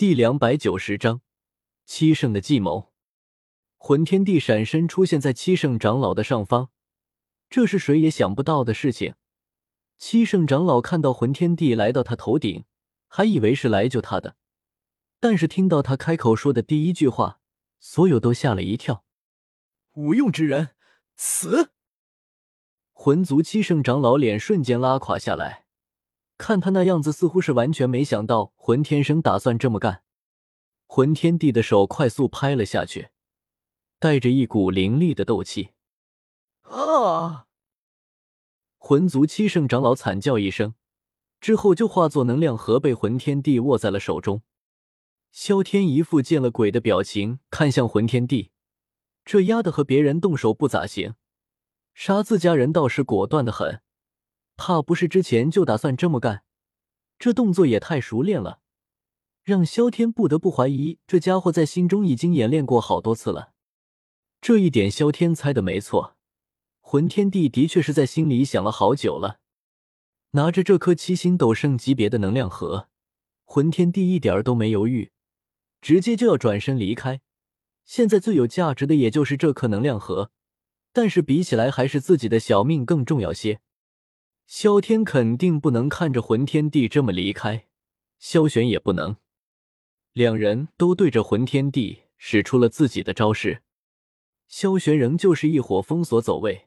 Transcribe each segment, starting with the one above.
第两百九十章七圣的计谋。魂天地闪身出现在七圣长老的上方，这是谁也想不到的事情。七圣长老看到魂天地来到他头顶，还以为是来救他的，但是听到他开口说的第一句话，所有都吓了一跳。无用之人，死！魂族七圣长老脸瞬间拉垮下来。看他那样子，似乎是完全没想到魂天生打算这么干。魂天帝的手快速拍了下去，带着一股凌厉的斗气。啊！魂族七圣长老惨叫一声，之后就化作能量核被魂天帝握在了手中。萧天一副见了鬼的表情，看向魂天帝，这丫的和别人动手不咋行，杀自家人倒是果断的很。怕不是之前就打算这么干，这动作也太熟练了，让萧天不得不怀疑这家伙在心中已经演练过好多次了。这一点萧天猜的没错，魂天帝的确是在心里想了好久了。拿着这颗七星斗圣级别的能量核，魂天帝一点都没犹豫，直接就要转身离开。现在最有价值的也就是这颗能量核，但是比起来还是自己的小命更重要些。萧天肯定不能看着魂天帝这么离开，萧玄也不能。两人都对着魂天帝使出了自己的招式。萧玄仍旧是一火封锁走位，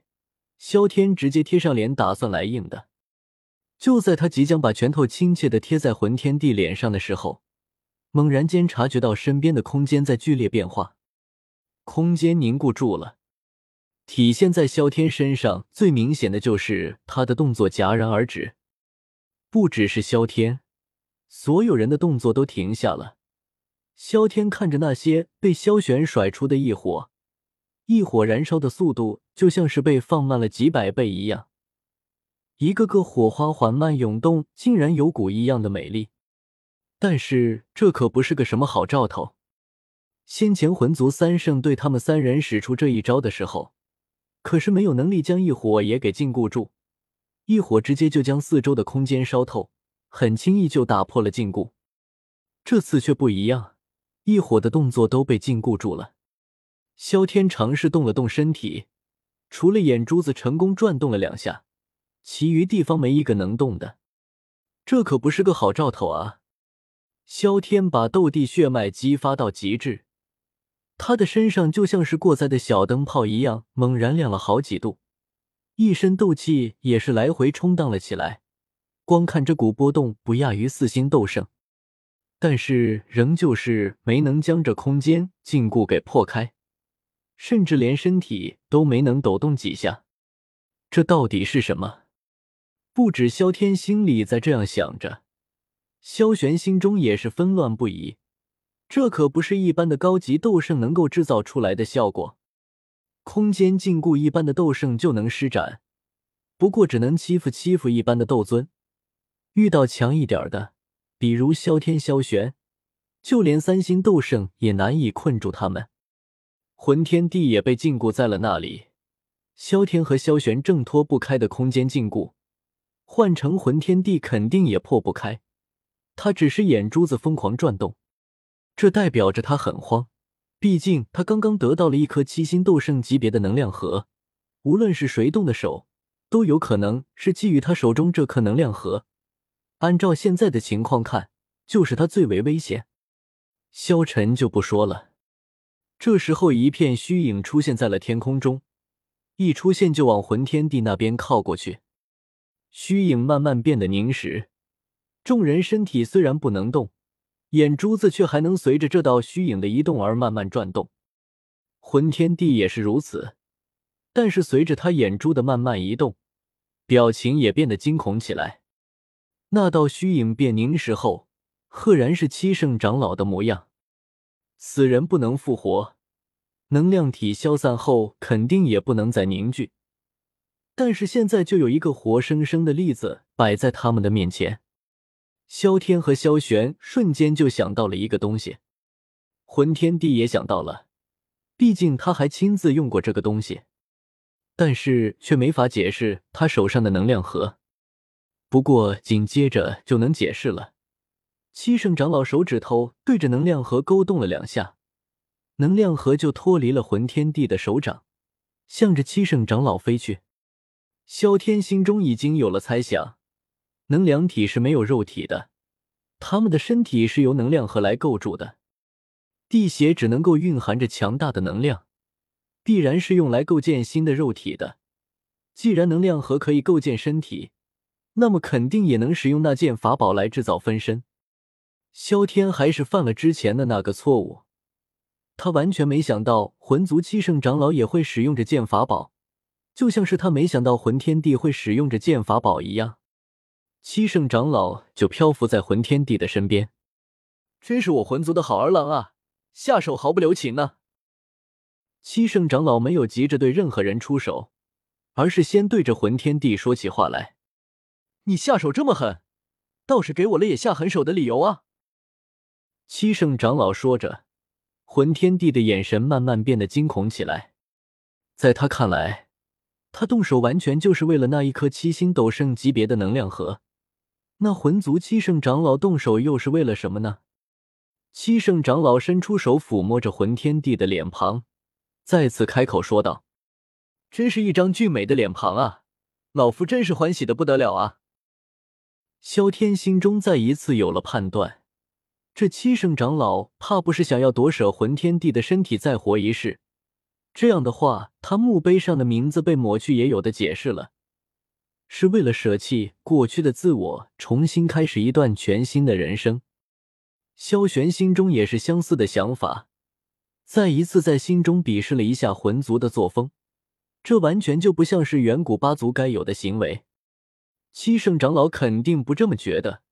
萧天直接贴上脸打算来硬的。就在他即将把拳头亲切的贴在魂天帝脸上的时候，猛然间察觉到身边的空间在剧烈变化，空间凝固住了。体现在萧天身上最明显的就是他的动作戛然而止，不只是萧天，所有人的动作都停下了。萧天看着那些被萧玄甩出的异火，异火燃烧的速度就像是被放慢了几百倍一样，一个个火花缓慢涌动，竟然有股一样的美丽。但是这可不是个什么好兆头。先前魂族三圣对他们三人使出这一招的时候。可是没有能力将异火也给禁锢住，异火直接就将四周的空间烧透，很轻易就打破了禁锢。这次却不一样，异火的动作都被禁锢住了。萧天尝试动了动身体，除了眼珠子成功转动了两下，其余地方没一个能动的。这可不是个好兆头啊！萧天把斗帝血脉激发到极致。他的身上就像是过载的小灯泡一样，猛然亮了好几度，一身斗气也是来回冲荡了起来。光看这股波动，不亚于四星斗圣，但是仍旧是没能将这空间禁锢给破开，甚至连身体都没能抖动几下。这到底是什么？不止萧天心里在这样想着，萧玄心中也是纷乱不已。这可不是一般的高级斗圣能够制造出来的效果，空间禁锢一般的斗圣就能施展，不过只能欺负欺负一般的斗尊。遇到强一点的，比如萧天、萧玄，就连三星斗圣也难以困住他们。魂天帝也被禁锢在了那里，萧天和萧玄挣脱不开的空间禁锢，换成魂天帝肯定也破不开。他只是眼珠子疯狂转动。这代表着他很慌，毕竟他刚刚得到了一颗七星斗圣级别的能量核，无论是谁动的手，都有可能是觊觎他手中这颗能量核。按照现在的情况看，就是他最为危险。萧晨就不说了。这时候，一片虚影出现在了天空中，一出现就往魂天地那边靠过去。虚影慢慢变得凝实，众人身体虽然不能动。眼珠子却还能随着这道虚影的移动而慢慢转动，魂天地也是如此。但是随着他眼珠的慢慢移动，表情也变得惊恐起来。那道虚影变凝实后，赫然是七圣长老的模样。死人不能复活，能量体消散后肯定也不能再凝聚。但是现在就有一个活生生的例子摆在他们的面前。萧天和萧玄瞬间就想到了一个东西，魂天帝也想到了，毕竟他还亲自用过这个东西，但是却没法解释他手上的能量核。不过紧接着就能解释了，七圣长老手指头对着能量核勾动了两下，能量核就脱离了魂天帝的手掌，向着七圣长老飞去。萧天心中已经有了猜想，能量体是没有肉体的，他们的身体是由能量核来构筑的，地血只能够蕴含着强大的能量，必然是用来构建新的肉体的。既然能量核可以构建身体，那么肯定也能使用那件法宝来制造分身。萧天还是犯了之前的那个错误，他完全没想到魂族七圣长老也会使用这剑法宝，就像是他没想到魂天帝会使用这剑法宝一样。七圣长老就漂浮在魂天帝的身边，真是我魂族的好儿郎啊，下手毫不留情呢。七圣长老没有急着对任何人出手，而是先对着魂天帝说起话来：“你下手这么狠，倒是给我了也下狠手的理由啊！”七圣长老说着，魂天帝的眼神慢慢变得惊恐起来。在他看来，他动手完全就是为了那一颗七星斗圣级别的能量核。那魂族七圣长老动手又是为了什么呢？七圣长老伸出手抚摸着魂天帝的脸庞，再次开口说道：“真是一张俊美的脸庞啊，老夫真是欢喜的不得了啊！”萧天心中再一次有了判断。这七圣长老怕不是想要夺舍魂天帝的身体再活一世？这样的话，他墓碑上的名字被抹去也有的解释了，是为了舍弃过去的自我，重新开始一段全新的人生。萧玄心中也是相似的想法，再一次在心中鄙视了一下魂族的作风，这完全就不像是远古八族该有的行为。七圣长老肯定不这么觉得。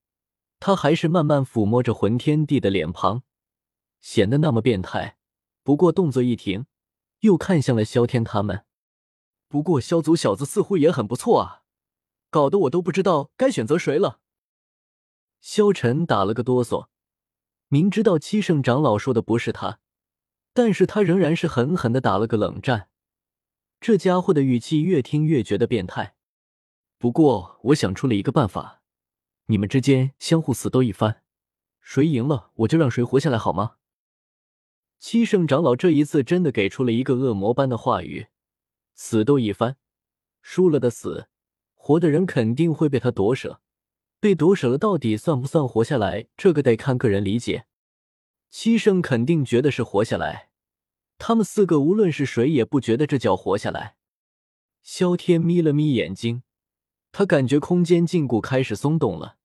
他还是慢慢抚摸着魂天帝的脸庞，显得那么变态。不过动作一停，又看向了萧天他们。不过萧族小子似乎也很不错啊，搞得我都不知道该选择谁了。萧晨打了个哆嗦，明知道七圣长老说的不是他，但是他仍然是狠狠的打了个冷战。这家伙的语气越听越觉得变态。不过我想出了一个办法。你们之间相互死斗一番，谁赢了我就让谁活下来，好吗？七圣长老这一次真的给出了一个恶魔般的话语：死斗一番，输了的死，活的人肯定会被他夺舍。被夺舍了，到底算不算活下来？这个得看个人理解。七圣肯定觉得是活下来，他们四个无论是谁也不觉得这叫活下来。萧天眯了眯眼睛，他感觉空间禁锢开始松动了。